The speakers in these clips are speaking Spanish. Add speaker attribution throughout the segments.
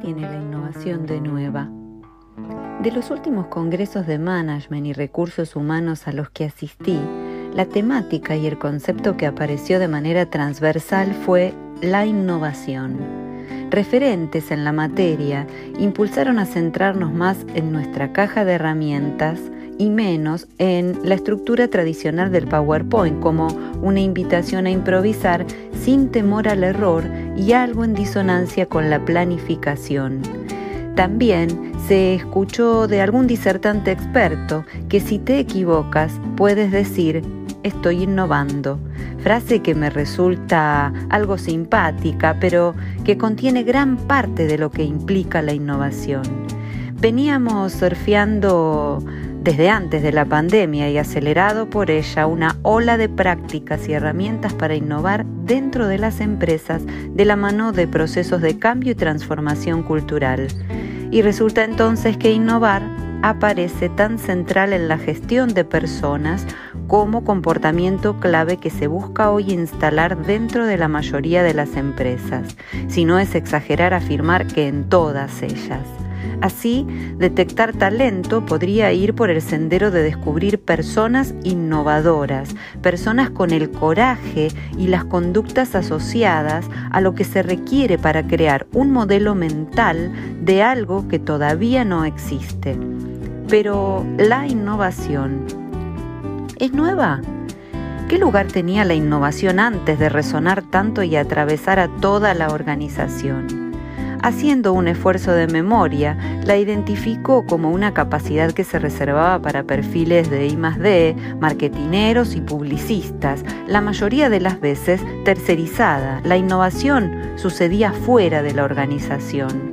Speaker 1: tiene la innovación de nueva? De los últimos congresos de management y recursos humanos a los que asistí, la temática y el concepto que apareció de manera transversal fue la innovación. Referentes en la materia impulsaron a centrarnos más en nuestra caja de herramientas y menos en la estructura tradicional del PowerPoint como una invitación a improvisar sin temor al error y algo en disonancia con la planificación. También se escuchó de algún disertante experto que si te equivocas puedes decir estoy innovando, frase que me resulta algo simpática, pero que contiene gran parte de lo que implica la innovación. Veníamos surfeando desde antes de la pandemia y acelerado por ella una ola de prácticas y herramientas para innovar dentro de las empresas de la mano de procesos de cambio y transformación cultural. Y resulta entonces que innovar aparece tan central en la gestión de personas como comportamiento clave que se busca hoy instalar dentro de la mayoría de las empresas, si no es exagerar afirmar que en todas ellas. Así, detectar talento podría ir por el sendero de descubrir personas innovadoras, personas con el coraje y las conductas asociadas a lo que se requiere para crear un modelo mental de algo que todavía no existe. Pero la innovación es nueva. ¿Qué lugar tenía la innovación antes de resonar tanto y atravesar a toda la organización? Haciendo un esfuerzo de memoria, la identificó como una capacidad que se reservaba para perfiles de I+D, marketineros y publicistas, la mayoría de las veces tercerizada. La innovación sucedía fuera de la organización.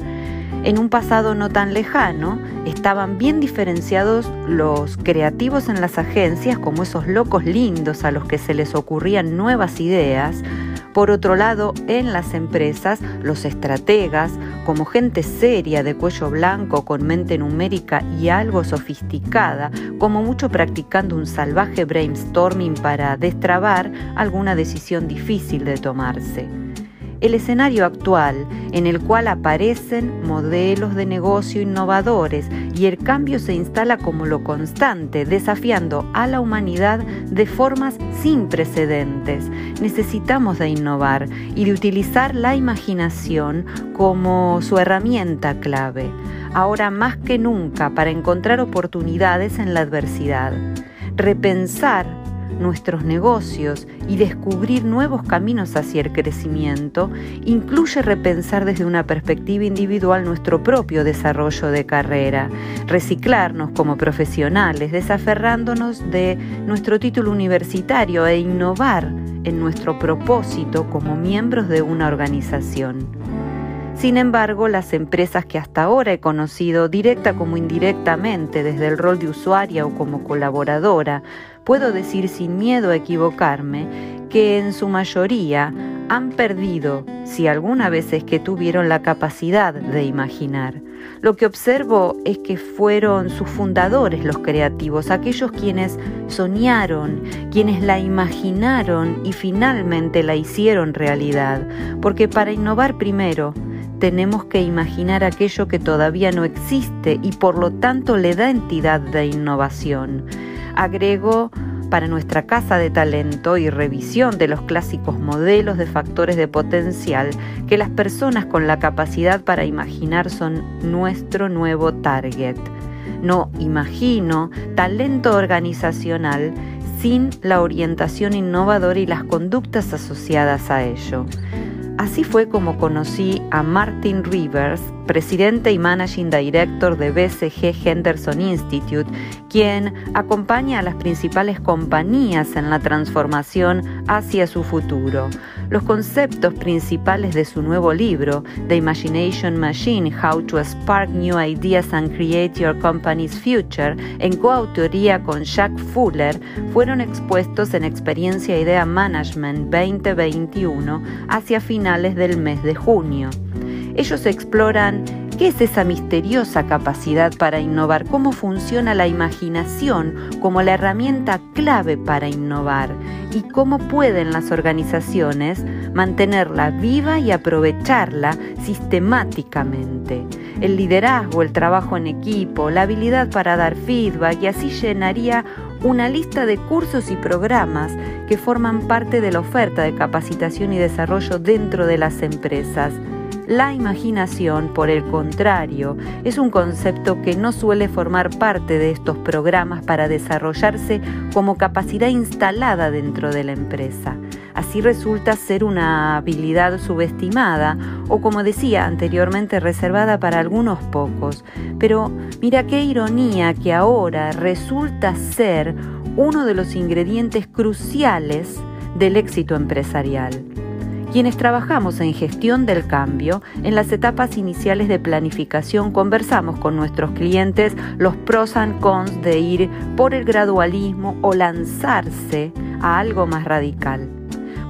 Speaker 1: En un pasado no tan lejano, estaban bien diferenciados los creativos en las agencias como esos locos lindos a los que se les ocurrían nuevas ideas, por otro lado, en las empresas, los estrategas, como gente seria de cuello blanco, con mente numérica y algo sofisticada, como mucho practicando un salvaje brainstorming para destrabar alguna decisión difícil de tomarse el escenario actual en el cual aparecen modelos de negocio innovadores y el cambio se instala como lo constante, desafiando a la humanidad de formas sin precedentes. Necesitamos de innovar y de utilizar la imaginación como su herramienta clave, ahora más que nunca para encontrar oportunidades en la adversidad. Repensar nuestros negocios y descubrir nuevos caminos hacia el crecimiento incluye repensar desde una perspectiva individual nuestro propio desarrollo de carrera, reciclarnos como profesionales, desaferrándonos de nuestro título universitario e innovar en nuestro propósito como miembros de una organización. Sin embargo, las empresas que hasta ahora he conocido, directa como indirectamente, desde el rol de usuaria o como colaboradora, puedo decir sin miedo a equivocarme que en su mayoría han perdido, si alguna vez es que tuvieron la capacidad de imaginar. Lo que observo es que fueron sus fundadores los creativos, aquellos quienes soñaron, quienes la imaginaron y finalmente la hicieron realidad, porque para innovar primero tenemos que imaginar aquello que todavía no existe y por lo tanto le da entidad de innovación agrego para nuestra casa de talento y revisión de los clásicos modelos de factores de potencial que las personas con la capacidad para imaginar son nuestro nuevo target. No imagino talento organizacional sin la orientación innovadora y las conductas asociadas a ello. Así fue como conocí a Martin Rivers, presidente y managing director de BCG Henderson Institute, quien acompaña a las principales compañías en la transformación hacia su futuro. Los conceptos principales de su nuevo libro, The Imagination Machine, How to Spark New Ideas and Create Your Company's Future, en coautoría con Jack Fuller, fueron expuestos en Experiencia Idea Management 2021 hacia finales del mes de junio. Ellos exploran ¿Qué es esa misteriosa capacidad para innovar? ¿Cómo funciona la imaginación como la herramienta clave para innovar? ¿Y cómo pueden las organizaciones mantenerla viva y aprovecharla sistemáticamente? El liderazgo, el trabajo en equipo, la habilidad para dar feedback y así llenaría una lista de cursos y programas que forman parte de la oferta de capacitación y desarrollo dentro de las empresas. La imaginación, por el contrario, es un concepto que no suele formar parte de estos programas para desarrollarse como capacidad instalada dentro de la empresa. Así resulta ser una habilidad subestimada o como decía anteriormente reservada para algunos pocos. Pero mira qué ironía que ahora resulta ser uno de los ingredientes cruciales del éxito empresarial. Quienes trabajamos en gestión del cambio, en las etapas iniciales de planificación conversamos con nuestros clientes los pros and cons de ir por el gradualismo o lanzarse a algo más radical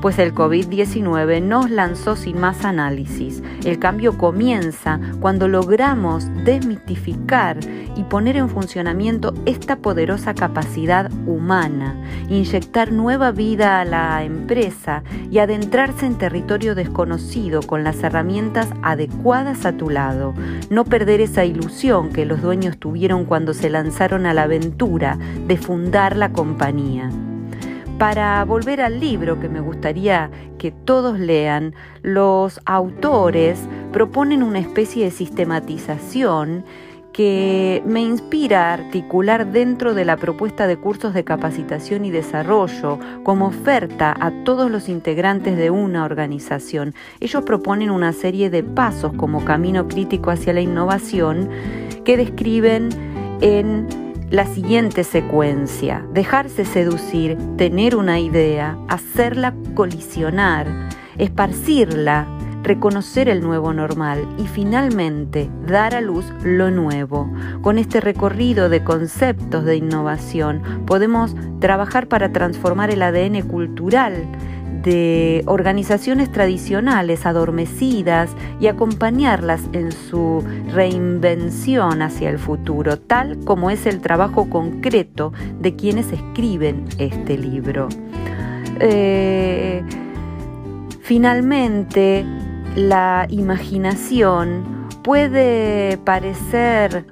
Speaker 1: pues el COVID-19 nos lanzó sin más análisis. El cambio comienza cuando logramos desmitificar y poner en funcionamiento esta poderosa capacidad humana, inyectar nueva vida a la empresa y adentrarse en territorio desconocido con las herramientas adecuadas a tu lado. No perder esa ilusión que los dueños tuvieron cuando se lanzaron a la aventura de fundar la compañía. Para volver al libro que me gustaría que todos lean, los autores proponen una especie de sistematización que me inspira a articular dentro de la propuesta de cursos de capacitación y desarrollo como oferta a todos los integrantes de una organización. Ellos proponen una serie de pasos como camino crítico hacia la innovación que describen en la siguiente secuencia, dejarse seducir, tener una idea, hacerla colisionar, esparcirla, reconocer el nuevo normal y finalmente dar a luz lo nuevo. Con este recorrido de conceptos de innovación podemos trabajar para transformar el ADN cultural de organizaciones tradicionales adormecidas y acompañarlas en su reinvención hacia el futuro, tal como es el trabajo concreto de quienes escriben este libro. Eh, finalmente, la imaginación puede parecer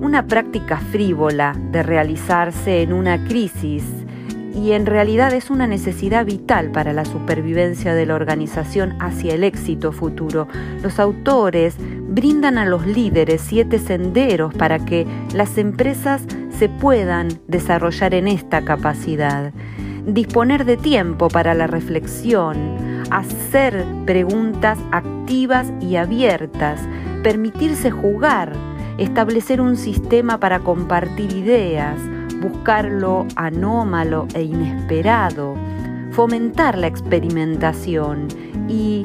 Speaker 1: una práctica frívola de realizarse en una crisis y en realidad es una necesidad vital para la supervivencia de la organización hacia el éxito futuro. Los autores brindan a los líderes siete senderos para que las empresas se puedan desarrollar en esta capacidad. Disponer de tiempo para la reflexión, hacer preguntas activas y abiertas, permitirse jugar, establecer un sistema para compartir ideas, buscar lo anómalo e inesperado, fomentar la experimentación y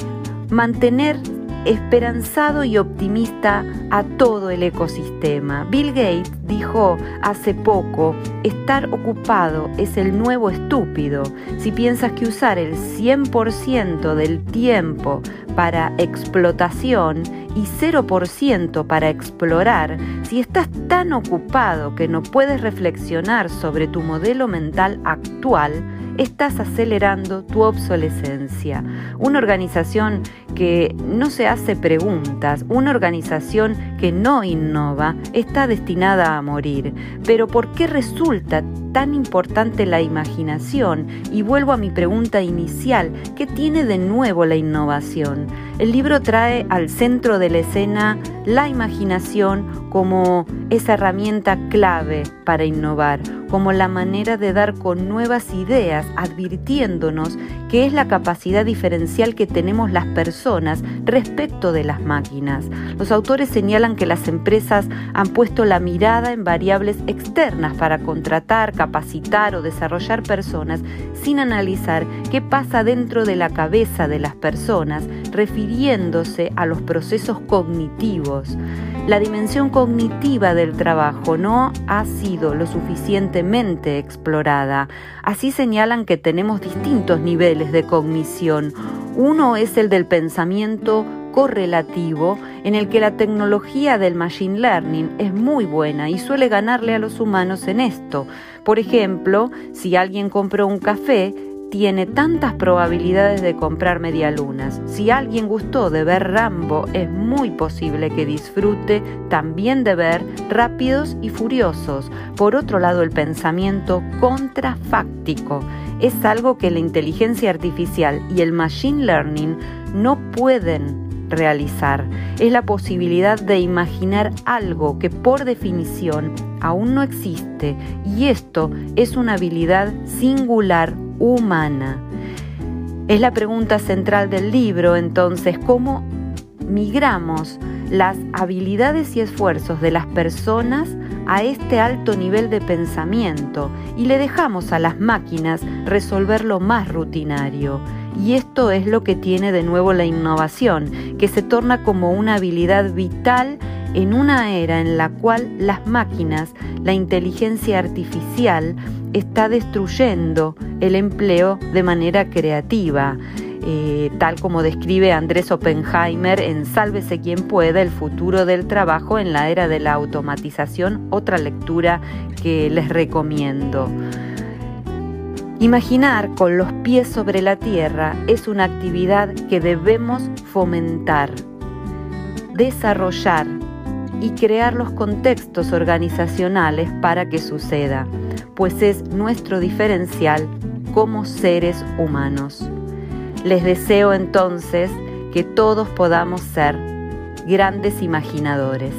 Speaker 1: mantener esperanzado y optimista a todo el ecosistema. Bill Gates dijo hace poco, estar ocupado es el nuevo estúpido. Si piensas que usar el 100% del tiempo para explotación y 0% para explorar, si estás tan ocupado que no puedes reflexionar sobre tu modelo mental actual, estás acelerando tu obsolescencia. Una organización que no se hace preguntas, una organización que no innova, está destinada a morir. Pero ¿por qué resulta tan importante la imaginación? Y vuelvo a mi pregunta inicial, ¿qué tiene de nuevo la innovación? El libro trae al centro de la escena la imaginación como esa herramienta clave para innovar, como la manera de dar con nuevas ideas, advirtiéndonos que es la capacidad diferencial que tenemos las personas respecto de las máquinas. Los autores señalan que las empresas han puesto la mirada en variables externas para contratar, capacitar o desarrollar personas sin analizar qué pasa dentro de la cabeza de las personas, refiriéndose a los procesos cognitivos. La dimensión cognitiva del trabajo no ha sido lo suficientemente explorada. Así señalan que tenemos distintos de cognición. Uno es el del pensamiento correlativo en el que la tecnología del machine learning es muy buena y suele ganarle a los humanos en esto. Por ejemplo, si alguien compró un café, tiene tantas probabilidades de comprar medialunas. Si alguien gustó de ver Rambo, es muy posible que disfrute también de ver Rápidos y Furiosos. Por otro lado, el pensamiento contrafáctico es algo que la inteligencia artificial y el machine learning no pueden realizar. Es la posibilidad de imaginar algo que por definición aún no existe y esto es una habilidad singular humana. Es la pregunta central del libro, entonces, ¿cómo migramos las habilidades y esfuerzos de las personas a este alto nivel de pensamiento y le dejamos a las máquinas resolver lo más rutinario? Y esto es lo que tiene de nuevo la innovación, que se torna como una habilidad vital en una era en la cual las máquinas, la inteligencia artificial, está destruyendo el empleo de manera creativa. Eh, tal como describe Andrés Oppenheimer en Sálvese quien pueda, el futuro del trabajo en la era de la automatización, otra lectura que les recomiendo. Imaginar con los pies sobre la tierra es una actividad que debemos fomentar, desarrollar y crear los contextos organizacionales para que suceda, pues es nuestro diferencial como seres humanos. Les deseo entonces que todos podamos ser grandes imaginadores.